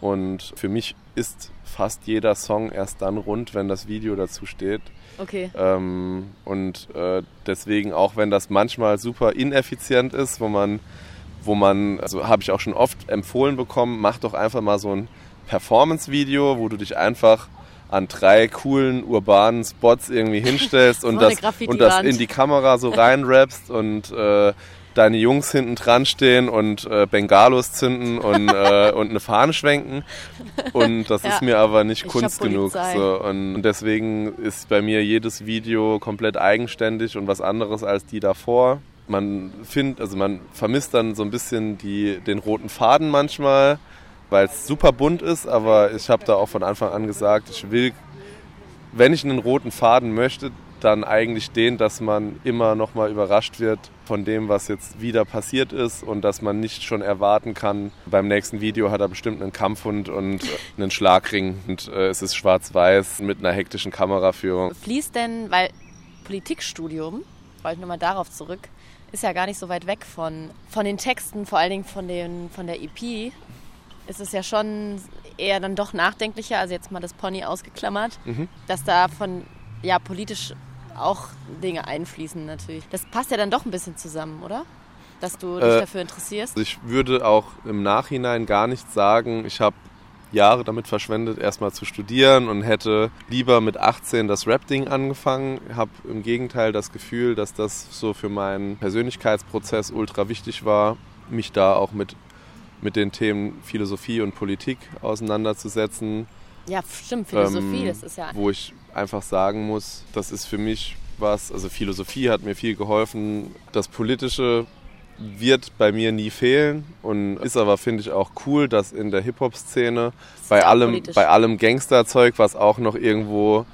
Und für mich ist fast jeder Song erst dann rund, wenn das Video dazu steht. Okay. Ähm, und äh, deswegen, auch wenn das manchmal super ineffizient ist, wo man, wo man, also habe ich auch schon oft empfohlen bekommen, mach doch einfach mal so ein Performance-Video, wo du dich einfach an drei coolen urbanen Spots irgendwie hinstellst und, das, und das in die Kamera so reinrappst und äh, deine Jungs hinten dran stehen und äh, Bengalos zünden und, äh, und eine Fahne schwenken. Und das ja. ist mir aber nicht Kunst genug. So. Und deswegen ist bei mir jedes Video komplett eigenständig und was anderes als die davor. Man findet, also man vermisst dann so ein bisschen die, den roten Faden manchmal, weil es super bunt ist, aber ich habe da auch von Anfang an gesagt, ich will, wenn ich einen roten Faden möchte, dann eigentlich den, dass man immer noch mal überrascht wird von dem, was jetzt wieder passiert ist und dass man nicht schon erwarten kann, beim nächsten Video hat er bestimmt einen Kampfhund und einen Schlagring und äh, es ist schwarz-weiß mit einer hektischen Kameraführung. Fließt denn, weil Politikstudium, wollte ich nochmal darauf zurück, ist ja gar nicht so weit weg von, von den Texten, vor allen Dingen von, den, von der EP, ist es ja schon eher dann doch nachdenklicher, also jetzt mal das Pony ausgeklammert, mhm. dass da von ja, politisch auch Dinge einfließen natürlich. Das passt ja dann doch ein bisschen zusammen, oder? Dass du dich äh, dafür interessierst. Ich würde auch im Nachhinein gar nicht sagen, ich habe Jahre damit verschwendet, erstmal zu studieren und hätte lieber mit 18 das Rap-Ding angefangen. Habe im Gegenteil das Gefühl, dass das so für meinen Persönlichkeitsprozess ultra wichtig war, mich da auch mit, mit den Themen Philosophie und Politik auseinanderzusetzen. Ja, stimmt, Philosophie, ähm, das ist ja. Wo ich einfach sagen muss, das ist für mich was, also Philosophie hat mir viel geholfen. Das Politische wird bei mir nie fehlen und ist aber, finde ich, auch cool, dass in der Hip-Hop-Szene bei allem, bei allem Gangsterzeug, was auch noch irgendwo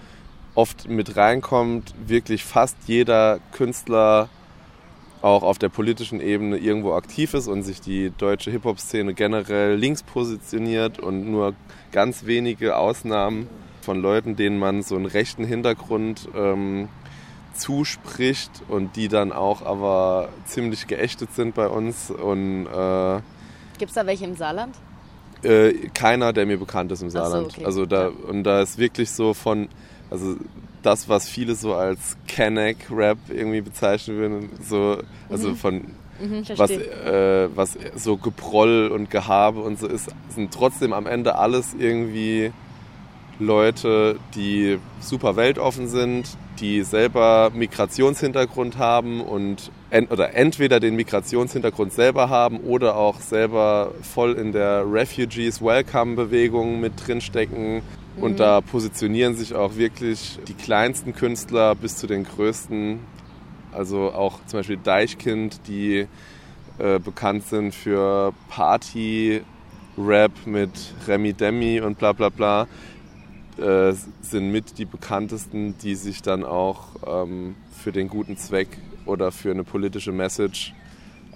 oft mit reinkommt, wirklich fast jeder Künstler auch auf der politischen Ebene irgendwo aktiv ist und sich die deutsche Hip-Hop-Szene generell links positioniert und nur ganz wenige Ausnahmen von Leuten, denen man so einen rechten Hintergrund ähm, zuspricht und die dann auch aber ziemlich geächtet sind bei uns. Und, äh, Gibt es da welche im Saarland? Äh, keiner, der mir bekannt ist im Saarland. So, okay. Also da, und da ist wirklich so von, also das, was viele so als Kenneck-Rap irgendwie bezeichnen würden, so, also mhm. von mhm, was, äh, was so Geproll und Gehabe und so ist, sind trotzdem am Ende alles irgendwie Leute, die super weltoffen sind, die selber Migrationshintergrund haben und ent oder entweder den Migrationshintergrund selber haben oder auch selber voll in der Refugees Welcome Bewegung mit drinstecken. Und mhm. da positionieren sich auch wirklich die kleinsten Künstler bis zu den größten. Also auch zum Beispiel Deichkind, die äh, bekannt sind für Party-Rap mit Remy Demi und bla bla bla äh, sind mit die bekanntesten, die sich dann auch ähm, für den guten Zweck oder für eine politische Message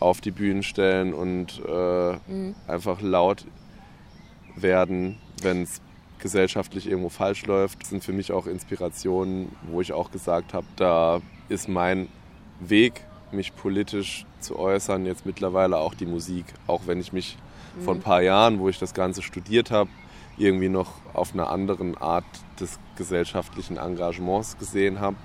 auf die Bühnen stellen und äh, mhm. einfach laut werden, wenn es gesellschaftlich irgendwo falsch läuft. Das sind für mich auch Inspirationen, wo ich auch gesagt habe, da ist mein Weg, mich politisch zu äußern, jetzt mittlerweile auch die Musik. Auch wenn ich mich mhm. vor ein paar Jahren, wo ich das Ganze studiert habe, irgendwie noch auf einer anderen Art des gesellschaftlichen Engagements gesehen habe,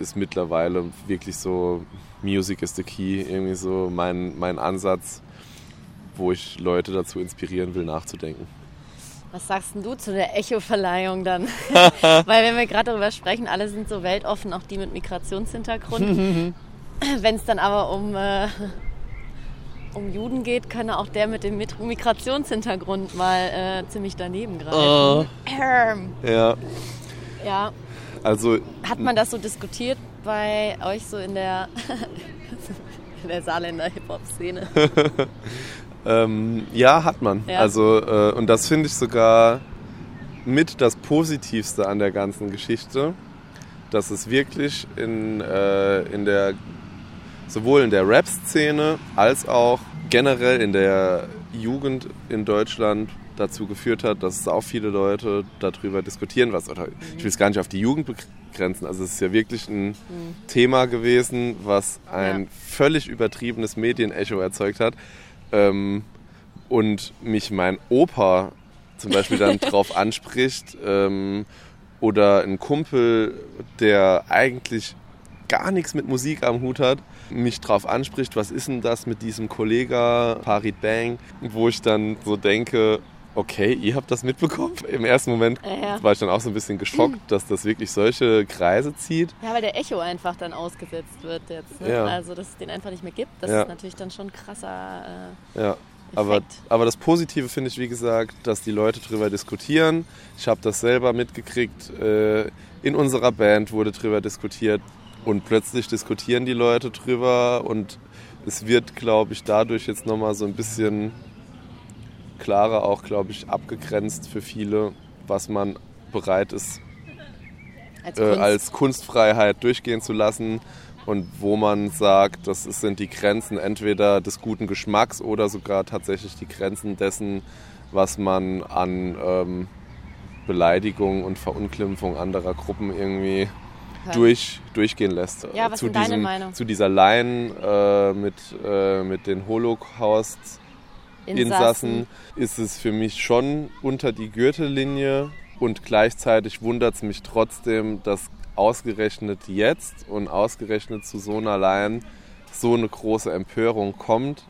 ist mittlerweile wirklich so Music is the Key, irgendwie so mein, mein Ansatz, wo ich Leute dazu inspirieren will, nachzudenken. Was sagst denn du zu der Echo-Verleihung dann? Weil wenn wir gerade darüber sprechen, alle sind so weltoffen, auch die mit Migrationshintergrund. wenn es dann aber um äh, um Juden geht, kann auch der mit dem Migrationshintergrund mal äh, ziemlich daneben greifen. Uh, ja. Ja. Also. Hat man das so diskutiert bei euch so in der, in der Saarländer Hip-Hop-Szene? Ähm, ja, hat man. Ja. Also, äh, und das finde ich sogar mit das Positivste an der ganzen Geschichte, dass es wirklich in, äh, in der sowohl in der Rap-Szene als auch generell in der Jugend in Deutschland dazu geführt hat, dass auch viele Leute darüber diskutieren, was oder ich will es gar nicht auf die Jugend begrenzen. Also es ist ja wirklich ein mhm. Thema gewesen, was ein ja. völlig übertriebenes Medienecho erzeugt hat. Ähm, und mich mein Opa zum Beispiel dann drauf anspricht ähm, oder ein Kumpel, der eigentlich gar nichts mit Musik am Hut hat, mich drauf anspricht, was ist denn das mit diesem Kollega Farid Bang, wo ich dann so denke, okay, ihr habt das mitbekommen. Im ersten Moment ja. war ich dann auch so ein bisschen geschockt, dass das wirklich solche Kreise zieht. Ja, weil der Echo einfach dann ausgesetzt wird jetzt. Ne? Ja. Also, dass es den einfach nicht mehr gibt. Das ja. ist natürlich dann schon krasser. Äh, ja. Aber, aber das Positive finde ich, wie gesagt, dass die Leute darüber diskutieren. Ich habe das selber mitgekriegt. Äh, in unserer Band wurde darüber diskutiert. Und plötzlich diskutieren die Leute drüber und es wird, glaube ich, dadurch jetzt nochmal so ein bisschen klarer auch, glaube ich, abgegrenzt für viele, was man bereit ist, als, äh, Kunst. als Kunstfreiheit durchgehen zu lassen und wo man sagt, das sind die Grenzen entweder des guten Geschmacks oder sogar tatsächlich die Grenzen dessen, was man an ähm, Beleidigung und Verunglimpfung anderer Gruppen irgendwie durch, durchgehen lässt. Ja, was zu, ist deine diesem, Meinung? zu dieser Line äh, mit, äh, mit den Holocaust-Insassen ist es für mich schon unter die Gürtellinie und gleichzeitig wundert es mich trotzdem, dass ausgerechnet jetzt und ausgerechnet zu so einer Line so eine große Empörung kommt.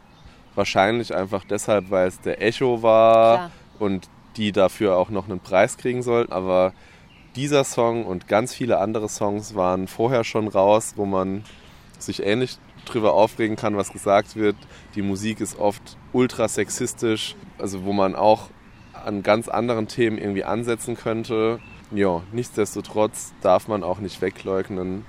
Wahrscheinlich einfach deshalb, weil es der Echo war Klar. und die dafür auch noch einen Preis kriegen sollten. Aber dieser Song und ganz viele andere Songs waren vorher schon raus, wo man sich ähnlich drüber aufregen kann, was gesagt wird. Die Musik ist oft ultra sexistisch, also wo man auch an ganz anderen Themen irgendwie ansetzen könnte. Ja, nichtsdestotrotz darf man auch nicht wegleugnen,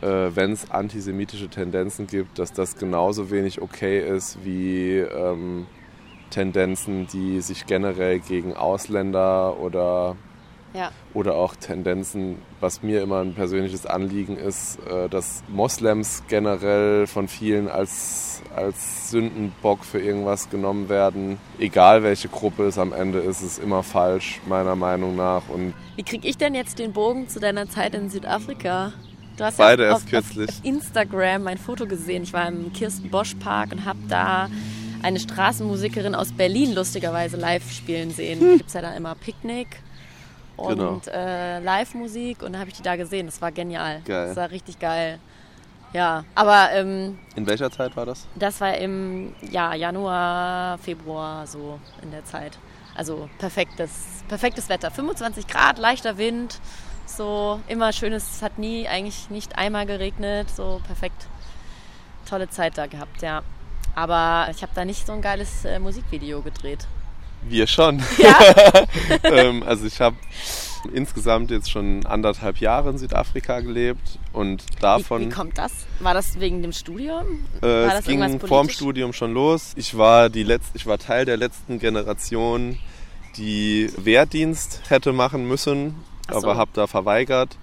äh, wenn es antisemitische Tendenzen gibt, dass das genauso wenig okay ist wie ähm, Tendenzen, die sich generell gegen Ausländer oder Ja. oder auch Tendenzen, was mir immer ein persönliches Anliegen ist, äh, dass Moslems generell von vielen als, als Sündenbock für irgendwas genommen werden. Egal welche Gruppe es am Ende ist, ist immer falsch, meiner Meinung nach. Und Wie kriege ich denn jetzt den Bogen zu deiner Zeit in Südafrika? Du hast Beide ja erst auf, kürzlich. auf Instagram mein Foto gesehen. Ich war im Kirsten Bosch Park und habe da eine Straßenmusikerin aus Berlin lustigerweise live spielen sehen. Da gibt es ja dann immer Picknick und Genau. äh, Live-Musik und da habe ich die da gesehen. Das war genial. Geil. Das war richtig geil. Ja, aber ähm, in welcher Zeit war das? das war im ja, Januar, Februar, so in der Zeit. Also perfektes, perfektes Wetter. 25 Grad, leichter Wind, so immer schönes, es hat nie, eigentlich nicht einmal geregnet, so perfekt. Tolle Zeit da gehabt, ja. Aber ich habe da nicht so ein geiles äh, Musikvideo gedreht. Wir schon. Ja, ähm, also ich habe insgesamt jetzt schon anderthalb Jahre in Südafrika gelebt und wie, davon... wie kommt das? War das wegen dem Studium? Äh, War es das ging irgendwas vorm? Studium schon los. Ich war, die letzte, ich war Teil der letzten Generation, die Wehrdienst hätte machen müssen, so. aber habe da verweigert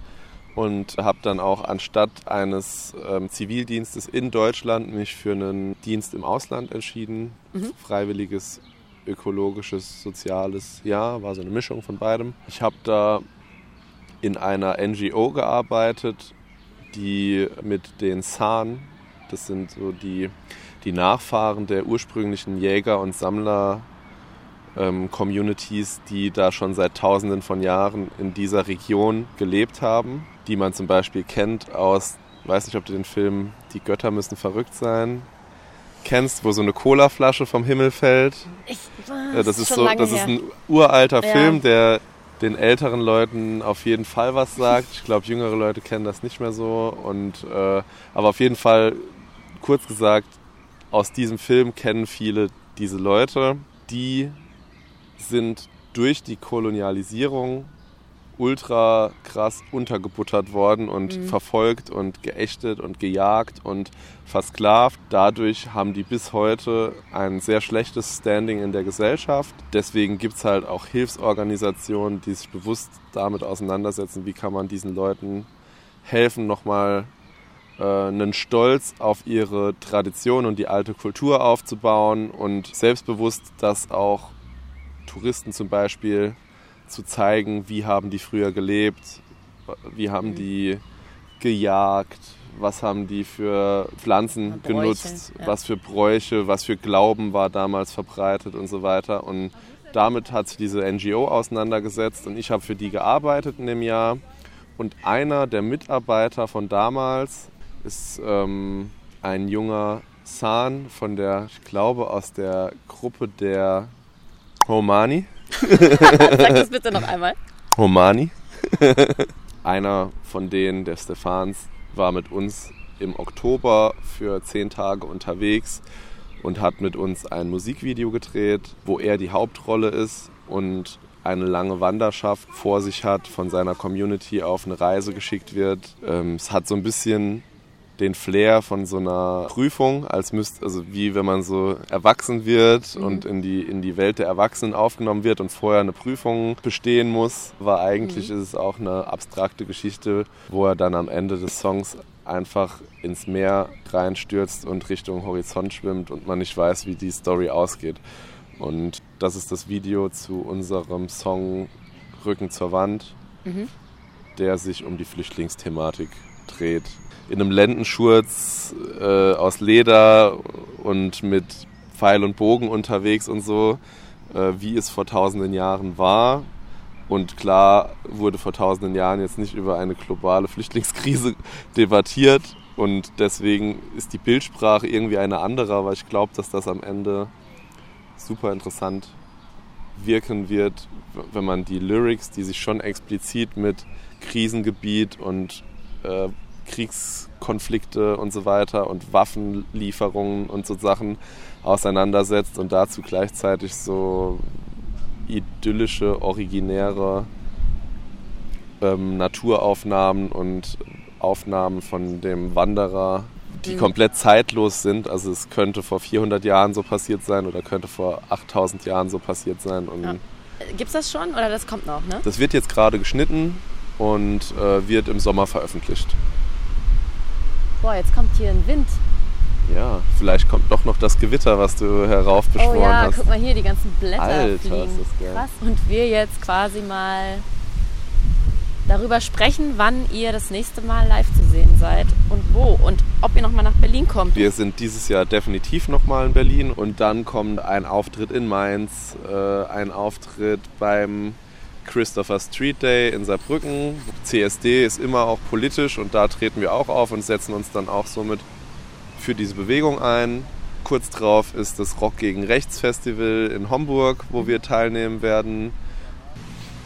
und habe dann auch anstatt eines ähm, Zivildienstes in Deutschland mich für einen Dienst im Ausland entschieden. Mhm. Freiwilliges, ökologisches, soziales Jahr, war so eine Mischung von beidem. Ich habe da in einer NGO gearbeitet, die mit den San, das sind so die, die Nachfahren der ursprünglichen Jäger- und Sammler ähm, Communities, die da schon seit tausenden von Jahren in dieser Region gelebt haben, die man zum Beispiel kennt aus, weiß nicht, ob du den Film Die Götter müssen verrückt sein kennst, wo so eine Colaflasche vom Himmel fällt. Ich, Ja, das ist so, das her. ist ein uralter Ja. Film, der den älteren Leuten auf jeden Fall was sagt. Ich glaube, jüngere Leute kennen das nicht mehr so. Und äh, aber auf jeden Fall, kurz gesagt, aus diesem Film kennen viele diese Leute. Die sind durch die Kolonialisierung ultra krass untergebuttert worden und Mhm. verfolgt und geächtet und gejagt und versklavt. Dadurch haben die bis heute ein sehr schlechtes Standing in der Gesellschaft. Deswegen gibt es halt auch Hilfsorganisationen, die sich bewusst damit auseinandersetzen, wie kann man diesen Leuten helfen, nochmal äh, einen Stolz auf ihre Tradition und die alte Kultur aufzubauen und selbstbewusst das auch Touristen zum Beispiel zu zeigen, wie haben die früher gelebt, wie haben Mhm. die gejagt, was haben die für Pflanzen Bräuche, genutzt, ja. was für Bräuche, was für Glauben war damals verbreitet und so weiter. Und damit hat sich diese NGO auseinandergesetzt und ich habe für die gearbeitet in dem Jahr. Und einer der Mitarbeiter von damals ist ähm, ein junger San von der, ich glaube, aus der Gruppe der Homani. Sag das bitte noch einmal. Homani. Einer von denen, der Stefans, war mit uns im Oktober für zehn Tage unterwegs und hat mit uns ein Musikvideo gedreht, wo er die Hauptrolle ist und eine lange Wanderschaft vor sich hat, von seiner Community auf eine Reise geschickt wird. Ähm, es hat so ein bisschen den Flair von so einer Prüfung, als müsst, also wie wenn man so erwachsen wird und in die, in die Welt der Erwachsenen aufgenommen wird und vorher eine Prüfung bestehen muss, war eigentlich ist es auch eine abstrakte Geschichte, wo er dann am Ende des Songs einfach ins Meer reinstürzt und Richtung Horizont schwimmt und man nicht weiß, wie die Story ausgeht. Und das ist das Video zu unserem Song Rücken zur Wand, Mhm. der sich um die Flüchtlingsthematik dreht. In einem Lendenschurz äh, aus Leder und mit Pfeil und Bogen unterwegs und so, äh, wie es vor tausenden Jahren war. Und klar wurde vor tausenden Jahren jetzt nicht über eine globale Flüchtlingskrise debattiert. Und deswegen ist die Bildsprache irgendwie eine andere, aber ich glaube, dass das am Ende super interessant wirken wird, wenn man die Lyrics, die sich schon explizit mit Krisengebiet und äh, Kriegskonflikte und so weiter und Waffenlieferungen und so Sachen auseinandersetzt und dazu gleichzeitig so idyllische, originäre ähm, Naturaufnahmen und Aufnahmen von dem Wanderer, die mhm. komplett zeitlos sind. Also es könnte vor 400 Jahren so passiert sein oder könnte vor 8000 Jahren so passiert sein. Ja. Gibt es das schon oder das kommt noch? Ne? Das wird jetzt gerade geschnitten und äh, wird im Sommer veröffentlicht. Boah, jetzt kommt hier ein Wind. Ja, vielleicht kommt doch noch das Gewitter, was du heraufbeschworen hast. Oh ja, hast. guck mal hier, die ganzen Blätter Alter, fliegen. Ist das geil. Krass. Und wir jetzt quasi mal darüber sprechen, wann ihr das nächste Mal live zu sehen seid und wo und ob ihr nochmal nach Berlin kommt. Wir sind dieses Jahr definitiv nochmal in Berlin und dann kommt ein Auftritt in Mainz, äh, ein Auftritt beim Christopher Street Day in Saarbrücken. CSD ist immer auch politisch und da treten wir auch auf und setzen uns dann auch somit für diese Bewegung ein. Kurz drauf ist das Rock gegen Rechts Festival in Homburg, wo wir teilnehmen werden.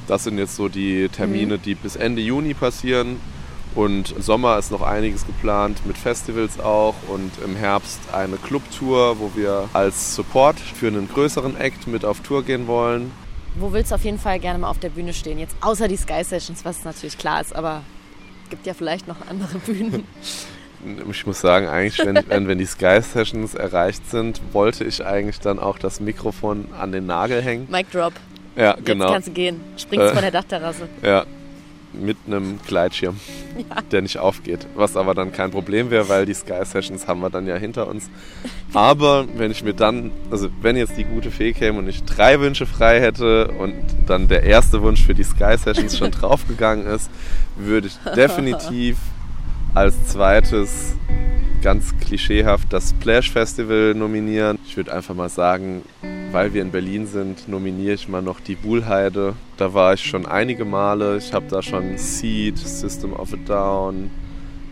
Das sind jetzt so die Termine, mhm. die bis Ende Juni passieren. Und im Sommer ist noch einiges geplant mit Festivals auch und im Herbst eine Clubtour, wo wir als Support für einen größeren Act mit auf Tour gehen wollen. Wo willst du auf jeden Fall gerne mal auf der Bühne stehen? Jetzt außer die Sky Sessions, was natürlich klar ist, aber es gibt ja vielleicht noch andere Bühnen. Ich muss sagen, eigentlich, wenn, wenn die Sky Sessions erreicht sind, wollte ich eigentlich dann auch das Mikrofon an den Nagel hängen. Mic Drop. Ja, genau. Jetzt kannst du gehen. Springst äh, von der Dachterrasse. Ja, mit einem Gleitschirm, ja. der nicht aufgeht. Was aber dann kein Problem wäre, weil die Sky Sessions haben wir dann ja hinter uns. Aber wenn ich mir dann, also wenn jetzt die gute Fee käme und ich drei Wünsche frei hätte und dann der erste Wunsch für die Sky Sessions schon draufgegangen ist, würde ich definitiv als zweites ganz klischeehaft das Splash Festival nominieren. Ich würde einfach mal sagen, weil wir in Berlin sind, nominiere ich mal noch die Buhlheide. Da war ich schon einige Male. Ich habe da schon Seed, System of a Down,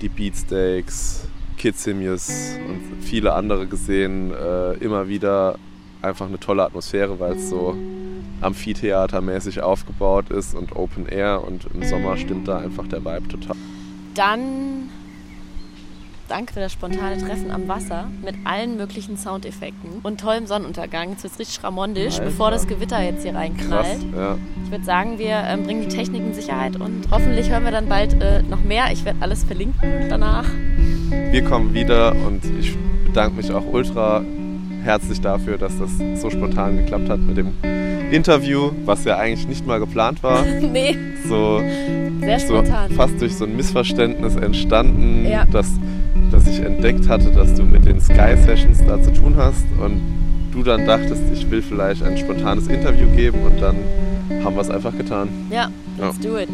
die Beatsteaks, Kidsimius und viele andere gesehen. Äh, immer wieder einfach eine tolle Atmosphäre, weil es so Amphitheatermäßig aufgebaut ist und Open Air und im Sommer stimmt da einfach der Vibe total. Dann Danke für das spontane Treffen am Wasser mit allen möglichen Soundeffekten und tollem Sonnenuntergang. Es wird richtig ramondisch, Alter. bevor das Gewitter jetzt hier reinknallt. Ja. Ich würde sagen, wir ähm, bringen die Technik in Sicherheit und hoffentlich hören wir dann bald äh, noch mehr. Ich werde alles verlinken danach. Wir kommen wieder und ich bedanke mich auch ultra herzlich dafür, dass das so spontan geklappt hat mit dem Interview, was ja eigentlich nicht mal geplant war. nee. So, Sehr spontan. So fast durch so ein Missverständnis entstanden, ja. dass dass ich entdeckt hatte, dass du mit den Sky Sessions da zu tun hast und du dann dachtest, ich will vielleicht ein spontanes Interview geben und dann haben wir es einfach getan. Ja, let's ja. do it.